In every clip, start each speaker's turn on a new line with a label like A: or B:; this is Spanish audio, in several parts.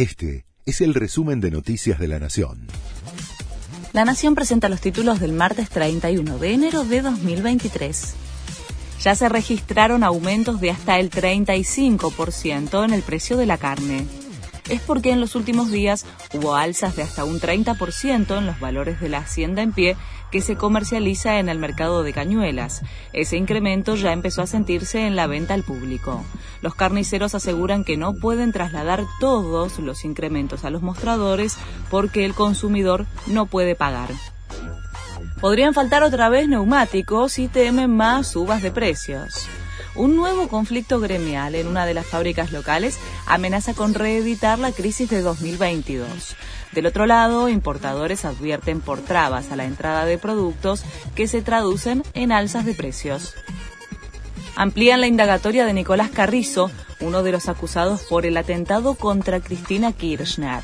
A: Este es el resumen de Noticias de la Nación.
B: La Nación presenta los títulos del martes 31 de enero de 2023. Ya se registraron aumentos de hasta el 35% en el precio de la carne es porque en los últimos días hubo alzas de hasta un 30% en los valores de la hacienda en pie que se comercializa en el mercado de cañuelas. Ese incremento ya empezó a sentirse en la venta al público. Los carniceros aseguran que no pueden trasladar todos los incrementos a los mostradores porque el consumidor no puede pagar. Podrían faltar otra vez neumáticos y temen más subas de precios. Un nuevo conflicto gremial en una de las fábricas locales amenaza con reeditar la crisis de 2022. Del otro lado, importadores advierten por trabas a la entrada de productos que se traducen en alzas de precios. Amplían la indagatoria de Nicolás Carrizo, uno de los acusados por el atentado contra Cristina Kirchner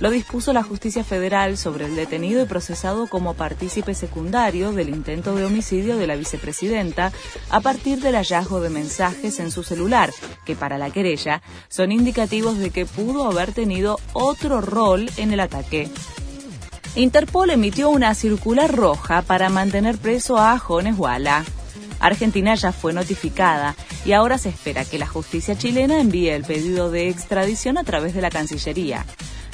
B: lo dispuso la justicia federal sobre el detenido y procesado como partícipe secundario del intento de homicidio de la vicepresidenta a partir del hallazgo de mensajes en su celular, que para la querella son indicativos de que pudo haber tenido otro rol en el ataque. Interpol emitió una circular roja para mantener preso a Jones Walla. Argentina ya fue notificada y ahora se espera que la justicia chilena envíe el pedido de extradición a través de la Cancillería.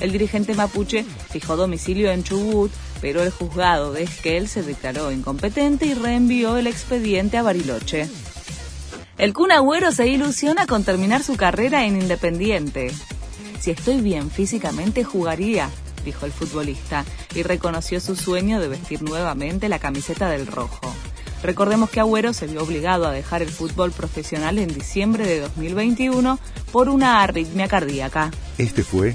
B: El dirigente mapuche fijó domicilio en Chubut, pero el juzgado de Esquel se declaró incompetente y reenvió el expediente a Bariloche. El Kun Agüero se ilusiona con terminar su carrera en Independiente. Si estoy bien físicamente jugaría, dijo el futbolista, y reconoció su sueño de vestir nuevamente la camiseta del rojo. Recordemos que Agüero se vio obligado a dejar el fútbol profesional en diciembre de 2021 por una arritmia cardíaca.
A: Este fue